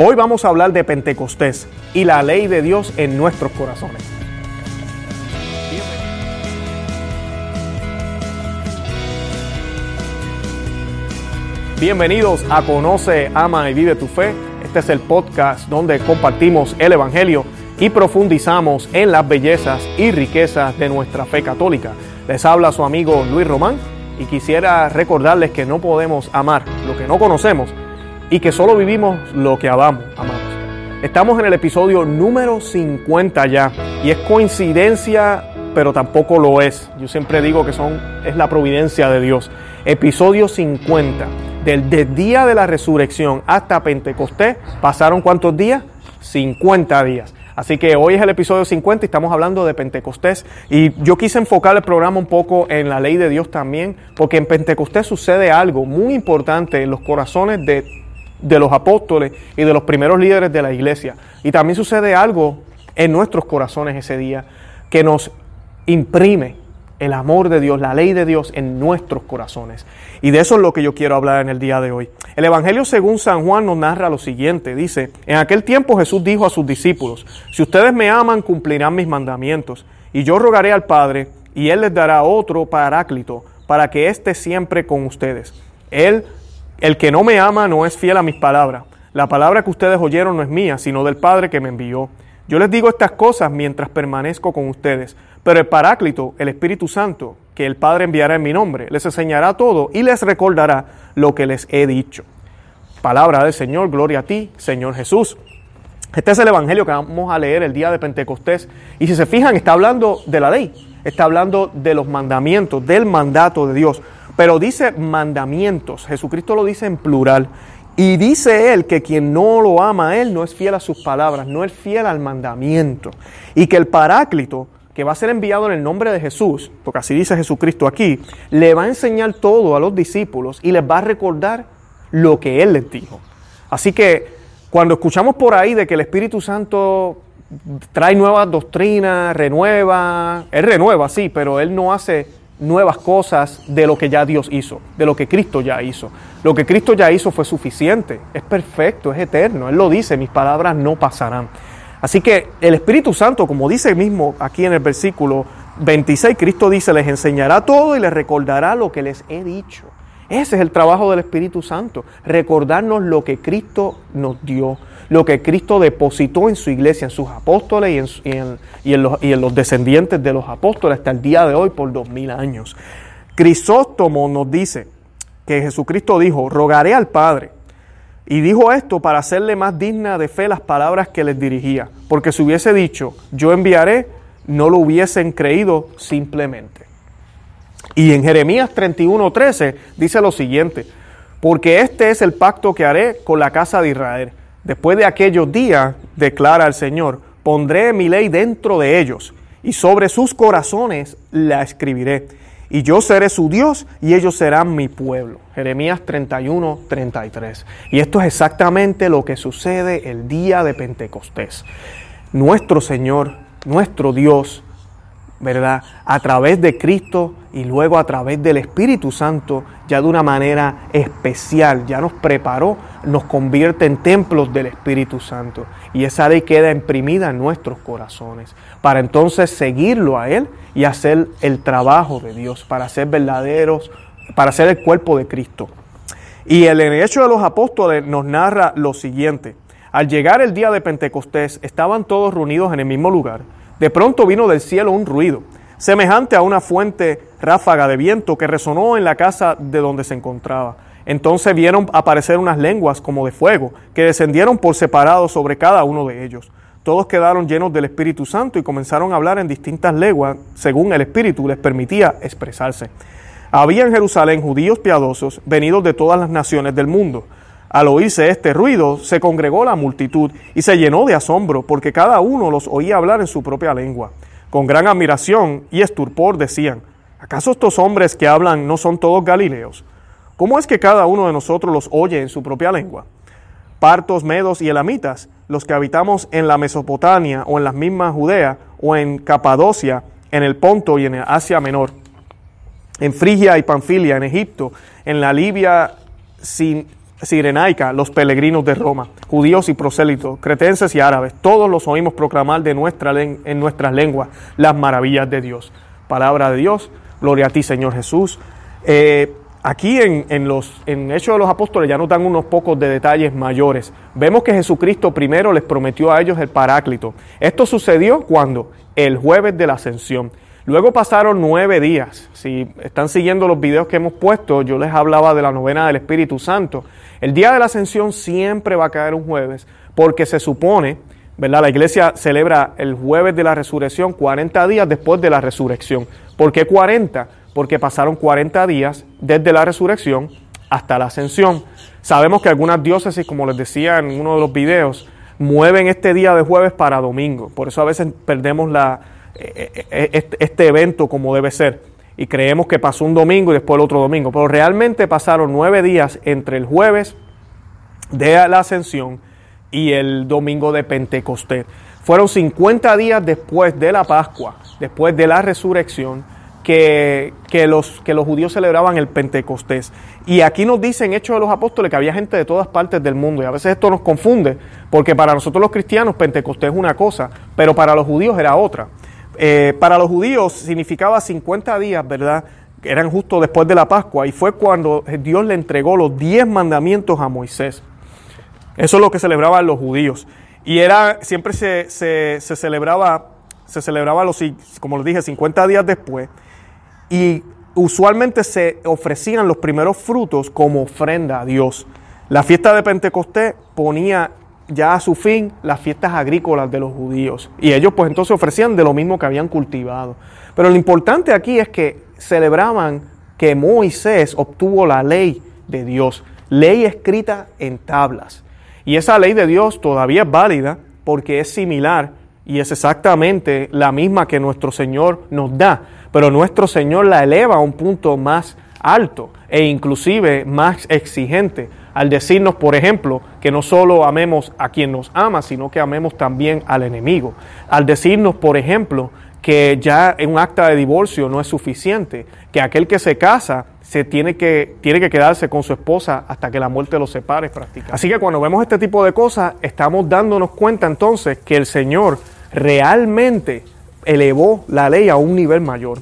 Hoy vamos a hablar de Pentecostés y la ley de Dios en nuestros corazones. Bienvenidos a Conoce, Ama y Vive tu Fe. Este es el podcast donde compartimos el Evangelio y profundizamos en las bellezas y riquezas de nuestra fe católica. Les habla su amigo Luis Román y quisiera recordarles que no podemos amar lo que no conocemos y que solo vivimos lo que amamos. amamos. Estamos en el episodio número 50 ya y es coincidencia, pero tampoco lo es. Yo siempre digo que son es la providencia de Dios. Episodio 50 del, del día de la resurrección hasta Pentecostés pasaron cuántos días? 50 días. Así que hoy es el episodio 50 y estamos hablando de Pentecostés. Y yo quise enfocar el programa un poco en la ley de Dios también, porque en Pentecostés sucede algo muy importante en los corazones de de los apóstoles y de los primeros líderes de la iglesia. Y también sucede algo en nuestros corazones ese día que nos imprime el amor de Dios, la ley de Dios en nuestros corazones. Y de eso es lo que yo quiero hablar en el día de hoy. El Evangelio según San Juan nos narra lo siguiente. Dice, en aquel tiempo Jesús dijo a sus discípulos, si ustedes me aman, cumplirán mis mandamientos. Y yo rogaré al Padre, y Él les dará otro paráclito, para que esté siempre con ustedes. Él el que no me ama no es fiel a mis palabras. La palabra que ustedes oyeron no es mía, sino del Padre que me envió. Yo les digo estas cosas mientras permanezco con ustedes. Pero el Paráclito, el Espíritu Santo, que el Padre enviará en mi nombre, les enseñará todo y les recordará lo que les he dicho. Palabra del Señor, gloria a ti, Señor Jesús. Este es el Evangelio que vamos a leer el día de Pentecostés. Y si se fijan, está hablando de la ley, está hablando de los mandamientos, del mandato de Dios. Pero dice mandamientos, Jesucristo lo dice en plural. Y dice él que quien no lo ama a él no es fiel a sus palabras, no es fiel al mandamiento. Y que el paráclito, que va a ser enviado en el nombre de Jesús, porque así dice Jesucristo aquí, le va a enseñar todo a los discípulos y les va a recordar lo que él les dijo. Así que cuando escuchamos por ahí de que el Espíritu Santo trae nuevas doctrinas, renueva, él renueva, sí, pero él no hace nuevas cosas de lo que ya Dios hizo, de lo que Cristo ya hizo. Lo que Cristo ya hizo fue suficiente, es perfecto, es eterno. Él lo dice, mis palabras no pasarán. Así que el Espíritu Santo, como dice mismo aquí en el versículo 26, Cristo dice, les enseñará todo y les recordará lo que les he dicho. Ese es el trabajo del Espíritu Santo, recordarnos lo que Cristo nos dio, lo que Cristo depositó en su iglesia, en sus apóstoles y en, los, y en los, descendientes de los apóstoles hasta el día de hoy por dos mil años. Crisóstomo nos dice que Jesucristo dijo, rogaré al Padre. Y dijo esto para hacerle más digna de fe las palabras que les dirigía, porque si hubiese dicho, yo enviaré, no lo hubiesen creído simplemente. Y en Jeremías 31:13 dice lo siguiente, porque este es el pacto que haré con la casa de Israel. Después de aquellos días, declara el Señor, pondré mi ley dentro de ellos y sobre sus corazones la escribiré. Y yo seré su Dios y ellos serán mi pueblo. Jeremías 31, 33. Y esto es exactamente lo que sucede el día de Pentecostés. Nuestro Señor, nuestro Dios, ¿verdad? A través de Cristo y luego a través del Espíritu Santo, ya de una manera especial, ya nos preparó, nos convierte en templos del Espíritu Santo. Y esa ley queda imprimida en nuestros corazones, para entonces seguirlo a Él y hacer el trabajo de Dios, para ser verdaderos, para ser el cuerpo de Cristo. Y el Hecho de los Apóstoles nos narra lo siguiente. Al llegar el día de Pentecostés, estaban todos reunidos en el mismo lugar. De pronto vino del cielo un ruido semejante a una fuente ráfaga de viento que resonó en la casa de donde se encontraba. Entonces vieron aparecer unas lenguas como de fuego, que descendieron por separado sobre cada uno de ellos. Todos quedaron llenos del Espíritu Santo y comenzaron a hablar en distintas lenguas, según el Espíritu les permitía expresarse. Había en Jerusalén judíos piadosos, venidos de todas las naciones del mundo. Al oírse este ruido, se congregó la multitud y se llenó de asombro, porque cada uno los oía hablar en su propia lengua. Con gran admiración y esturpor decían, ¿acaso estos hombres que hablan no son todos galileos? ¿Cómo es que cada uno de nosotros los oye en su propia lengua? Partos, medos y elamitas, los que habitamos en la Mesopotamia o en las mismas Judea o en Capadocia, en el Ponto y en el Asia Menor, en Frigia y Panfilia, en Egipto, en la Libia sin Sirenaica, los peregrinos de Roma, judíos y prosélitos, cretenses y árabes, todos los oímos proclamar de nuestra, en nuestras lenguas las maravillas de Dios. Palabra de Dios, gloria a ti Señor Jesús. Eh, aquí en, en, los, en Hechos de los Apóstoles ya nos dan unos pocos de detalles mayores. Vemos que Jesucristo primero les prometió a ellos el Paráclito. Esto sucedió cuando? El jueves de la Ascensión. Luego pasaron nueve días. Si están siguiendo los videos que hemos puesto, yo les hablaba de la novena del Espíritu Santo. El día de la ascensión siempre va a caer un jueves porque se supone, ¿verdad? La iglesia celebra el jueves de la resurrección 40 días después de la resurrección. ¿Por qué 40? Porque pasaron 40 días desde la resurrección hasta la ascensión. Sabemos que algunas diócesis, como les decía en uno de los videos, mueven este día de jueves para domingo. Por eso a veces perdemos la, este, este evento como debe ser. Y creemos que pasó un domingo y después el otro domingo. Pero realmente pasaron nueve días entre el jueves de la ascensión y el domingo de Pentecostés. Fueron 50 días después de la Pascua, después de la resurrección, que, que, los, que los judíos celebraban el Pentecostés. Y aquí nos dicen Hechos de los Apóstoles que había gente de todas partes del mundo. Y a veces esto nos confunde, porque para nosotros los cristianos Pentecostés es una cosa, pero para los judíos era otra. Eh, para los judíos significaba 50 días, ¿verdad? Eran justo después de la Pascua y fue cuando Dios le entregó los 10 mandamientos a Moisés. Eso es lo que celebraban los judíos. Y era, siempre se, se, celebraba, se celebraba los, como les dije, 50 días después. Y usualmente se ofrecían los primeros frutos como ofrenda a Dios. La fiesta de Pentecostés ponía ya a su fin las fiestas agrícolas de los judíos. Y ellos pues entonces ofrecían de lo mismo que habían cultivado. Pero lo importante aquí es que celebraban que Moisés obtuvo la ley de Dios, ley escrita en tablas. Y esa ley de Dios todavía es válida porque es similar y es exactamente la misma que nuestro Señor nos da. Pero nuestro Señor la eleva a un punto más alto e inclusive más exigente al decirnos, por ejemplo, que no solo amemos a quien nos ama, sino que amemos también al enemigo. Al decirnos, por ejemplo, que ya un acta de divorcio no es suficiente, que aquel que se casa se tiene que, tiene que quedarse con su esposa hasta que la muerte los separe. Así que cuando vemos este tipo de cosas, estamos dándonos cuenta entonces que el Señor realmente elevó la ley a un nivel mayor.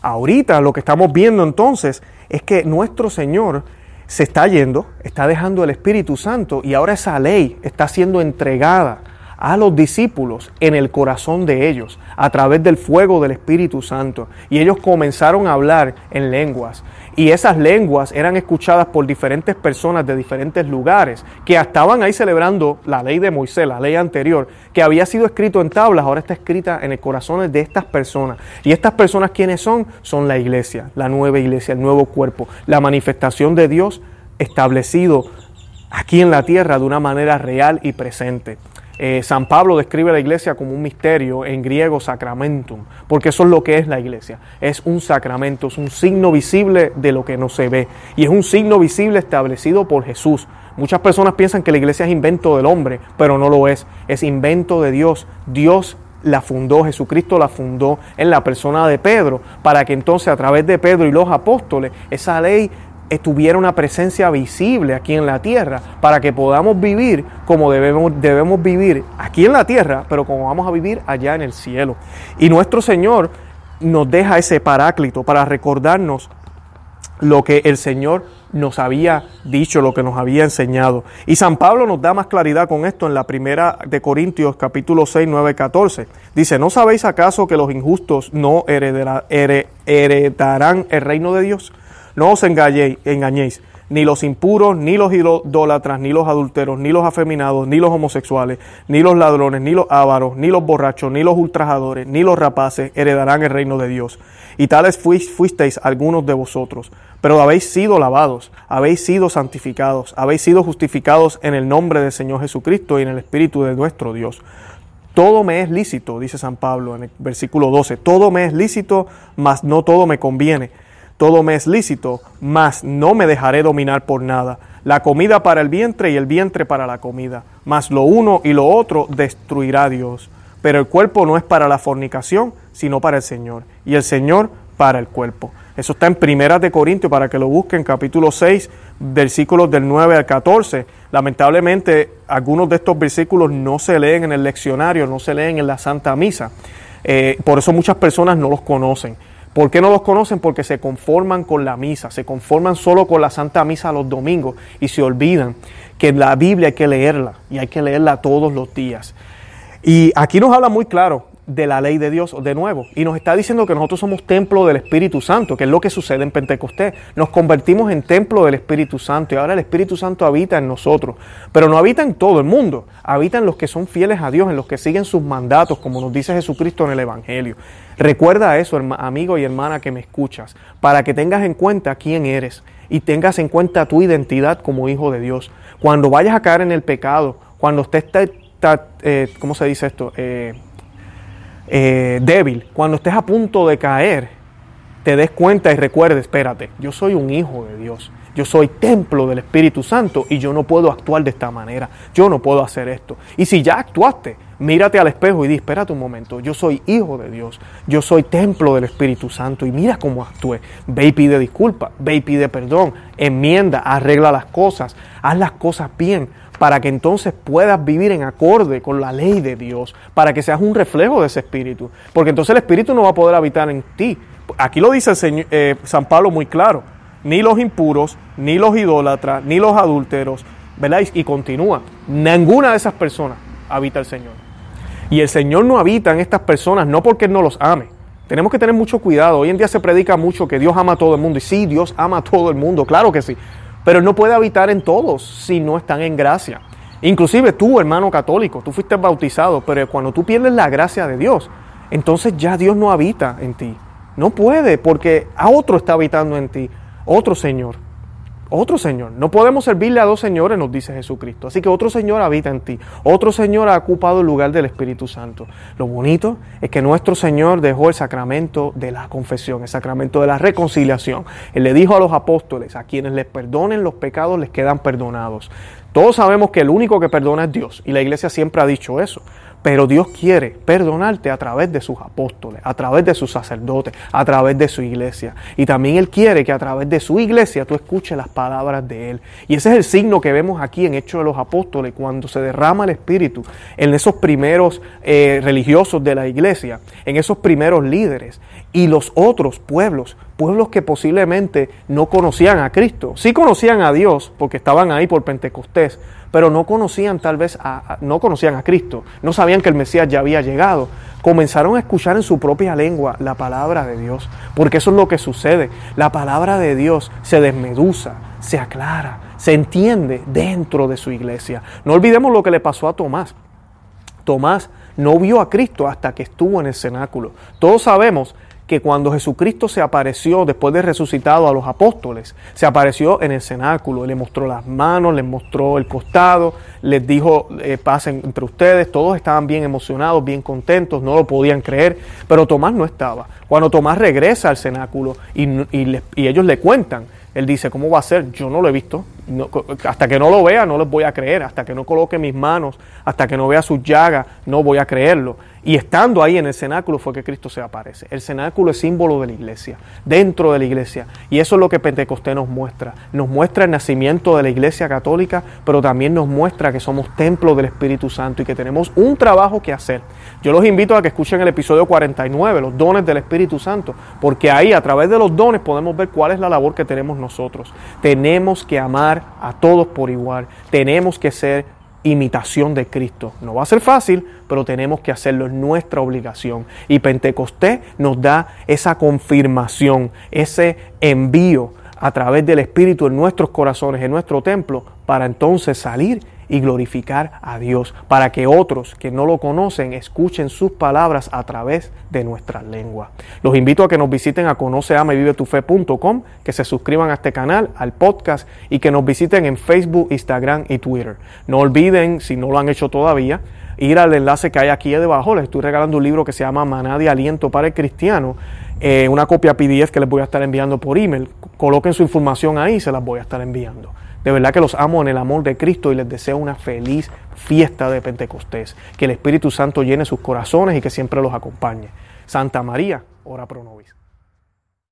Ahorita lo que estamos viendo entonces es que nuestro Señor se está yendo, está dejando el Espíritu Santo y ahora esa ley está siendo entregada a los discípulos en el corazón de ellos a través del fuego del Espíritu Santo. Y ellos comenzaron a hablar en lenguas. Y esas lenguas eran escuchadas por diferentes personas de diferentes lugares que estaban ahí celebrando la ley de Moisés, la ley anterior, que había sido escrito en tablas, ahora está escrita en el corazón de estas personas. Y estas personas, ¿quiénes son? Son la iglesia, la nueva iglesia, el nuevo cuerpo, la manifestación de Dios establecido aquí en la tierra de una manera real y presente. Eh, San Pablo describe la iglesia como un misterio, en griego sacramentum, porque eso es lo que es la iglesia. Es un sacramento, es un signo visible de lo que no se ve. Y es un signo visible establecido por Jesús. Muchas personas piensan que la iglesia es invento del hombre, pero no lo es. Es invento de Dios. Dios la fundó, Jesucristo la fundó en la persona de Pedro, para que entonces a través de Pedro y los apóstoles esa ley tuviera una presencia visible aquí en la tierra, para que podamos vivir como debemos, debemos vivir aquí en la tierra, pero como vamos a vivir allá en el cielo. Y nuestro Señor nos deja ese paráclito para recordarnos lo que el Señor nos había dicho, lo que nos había enseñado. Y San Pablo nos da más claridad con esto en la primera de Corintios capítulo 6, 9, 14. Dice, ¿no sabéis acaso que los injustos no heredarán el reino de Dios? No os engañéis, ni los impuros, ni los idólatras, ni los adulteros, ni los afeminados, ni los homosexuales, ni los ladrones, ni los ávaros, ni los borrachos, ni los ultrajadores, ni los rapaces heredarán el reino de Dios. Y tales fuisteis algunos de vosotros, pero habéis sido lavados, habéis sido santificados, habéis sido justificados en el nombre del Señor Jesucristo y en el Espíritu de nuestro Dios. Todo me es lícito, dice San Pablo en el versículo 12, todo me es lícito, mas no todo me conviene todo me es lícito, mas no me dejaré dominar por nada. La comida para el vientre y el vientre para la comida, mas lo uno y lo otro destruirá Dios. Pero el cuerpo no es para la fornicación, sino para el Señor, y el Señor para el cuerpo. Eso está en Primeras de Corintios para que lo busquen, capítulo 6, versículos del 9 al 14. Lamentablemente, algunos de estos versículos no se leen en el leccionario, no se leen en la Santa Misa. Eh, por eso muchas personas no los conocen. ¿Por qué no los conocen? Porque se conforman con la misa, se conforman solo con la Santa Misa los domingos y se olvidan que la Biblia hay que leerla y hay que leerla todos los días. Y aquí nos habla muy claro de la ley de Dios de nuevo. Y nos está diciendo que nosotros somos templo del Espíritu Santo, que es lo que sucede en Pentecostés. Nos convertimos en templo del Espíritu Santo y ahora el Espíritu Santo habita en nosotros. Pero no habita en todo el mundo, habita en los que son fieles a Dios, en los que siguen sus mandatos, como nos dice Jesucristo en el Evangelio. Recuerda eso, amigo y hermana que me escuchas, para que tengas en cuenta quién eres y tengas en cuenta tu identidad como hijo de Dios. Cuando vayas a caer en el pecado, cuando estés, eh, ¿cómo se dice esto? Eh, eh, débil, cuando estés a punto de caer, te des cuenta y recuerdes, espérate, yo soy un hijo de Dios, yo soy templo del Espíritu Santo y yo no puedo actuar de esta manera, yo no puedo hacer esto. Y si ya actuaste, mírate al espejo y di, espérate un momento, yo soy hijo de Dios, yo soy templo del Espíritu Santo y mira cómo actué. Ve y pide disculpa, ve y pide perdón, enmienda, arregla las cosas, haz las cosas bien, para que entonces puedas vivir en acorde con la ley de Dios, para que seas un reflejo de ese espíritu, porque entonces el espíritu no va a poder habitar en ti. Aquí lo dice eh, San Pablo muy claro, ni los impuros, ni los idólatras, ni los adúlteros, ¿verdad? Y, y continúa, ninguna de esas personas habita el Señor. Y el Señor no habita en estas personas no porque no los ame, tenemos que tener mucho cuidado. Hoy en día se predica mucho que Dios ama a todo el mundo. Y sí, Dios ama a todo el mundo, claro que sí. Pero no puede habitar en todos si no están en gracia. Inclusive tú, hermano católico, tú fuiste bautizado, pero cuando tú pierdes la gracia de Dios, entonces ya Dios no habita en ti. No puede, porque a otro está habitando en ti, otro Señor. Otro Señor. No podemos servirle a dos señores, nos dice Jesucristo. Así que otro Señor habita en ti. Otro Señor ha ocupado el lugar del Espíritu Santo. Lo bonito es que nuestro Señor dejó el sacramento de la confesión, el sacramento de la reconciliación. Él le dijo a los apóstoles, a quienes les perdonen los pecados les quedan perdonados. Todos sabemos que el único que perdona es Dios y la iglesia siempre ha dicho eso. Pero Dios quiere perdonarte a través de sus apóstoles, a través de sus sacerdotes, a través de su iglesia. Y también Él quiere que a través de su iglesia tú escuches las palabras de Él. Y ese es el signo que vemos aquí en Hechos de los Apóstoles, cuando se derrama el Espíritu en esos primeros eh, religiosos de la iglesia, en esos primeros líderes y los otros pueblos, pueblos que posiblemente no conocían a Cristo. Sí conocían a Dios porque estaban ahí por Pentecostés, pero no conocían tal vez a, no conocían a Cristo, no sabían que el Mesías ya había llegado. Comenzaron a escuchar en su propia lengua la palabra de Dios, porque eso es lo que sucede. La palabra de Dios se desmedusa, se aclara, se entiende dentro de su iglesia. No olvidemos lo que le pasó a Tomás. Tomás no vio a Cristo hasta que estuvo en el cenáculo. Todos sabemos que cuando Jesucristo se apareció después de resucitado a los apóstoles, se apareció en el cenáculo, le mostró las manos, les mostró el costado, les dijo, eh, pasen entre ustedes, todos estaban bien emocionados, bien contentos, no lo podían creer, pero Tomás no estaba. Cuando Tomás regresa al cenáculo y, y ellos le cuentan, él dice, ¿cómo va a ser? Yo no lo he visto. Hasta que no lo vea, no les voy a creer. Hasta que no coloque mis manos, hasta que no vea sus llagas, no voy a creerlo. Y estando ahí en el cenáculo fue que Cristo se aparece. El cenáculo es símbolo de la iglesia, dentro de la iglesia. Y eso es lo que Pentecostés nos muestra. Nos muestra el nacimiento de la iglesia católica, pero también nos muestra que somos templo del Espíritu Santo y que tenemos un trabajo que hacer. Yo los invito a que escuchen el episodio 49, los dones del Espíritu Santo, porque ahí a través de los dones podemos ver cuál es la labor que tenemos nosotros. Tenemos que amar a todos por igual. Tenemos que ser imitación de Cristo. No va a ser fácil, pero tenemos que hacerlo, es nuestra obligación. Y Pentecostés nos da esa confirmación, ese envío a través del Espíritu en nuestros corazones, en nuestro templo, para entonces salir y glorificar a Dios, para que otros que no lo conocen escuchen sus palabras a través de nuestra lengua. Los invito a que nos visiten a conoceamevivetufe.com, que se suscriban a este canal, al podcast y que nos visiten en Facebook, Instagram y Twitter. No olviden, si no lo han hecho todavía, ir al enlace que hay aquí debajo. Les estoy regalando un libro que se llama Maná de Aliento para el Cristiano. Eh, una copia PDF que les voy a estar enviando por email. Coloquen su información ahí se las voy a estar enviando. De verdad que los amo en el amor de Cristo y les deseo una feliz fiesta de Pentecostés. Que el Espíritu Santo llene sus corazones y que siempre los acompañe. Santa María, ora pro nobis.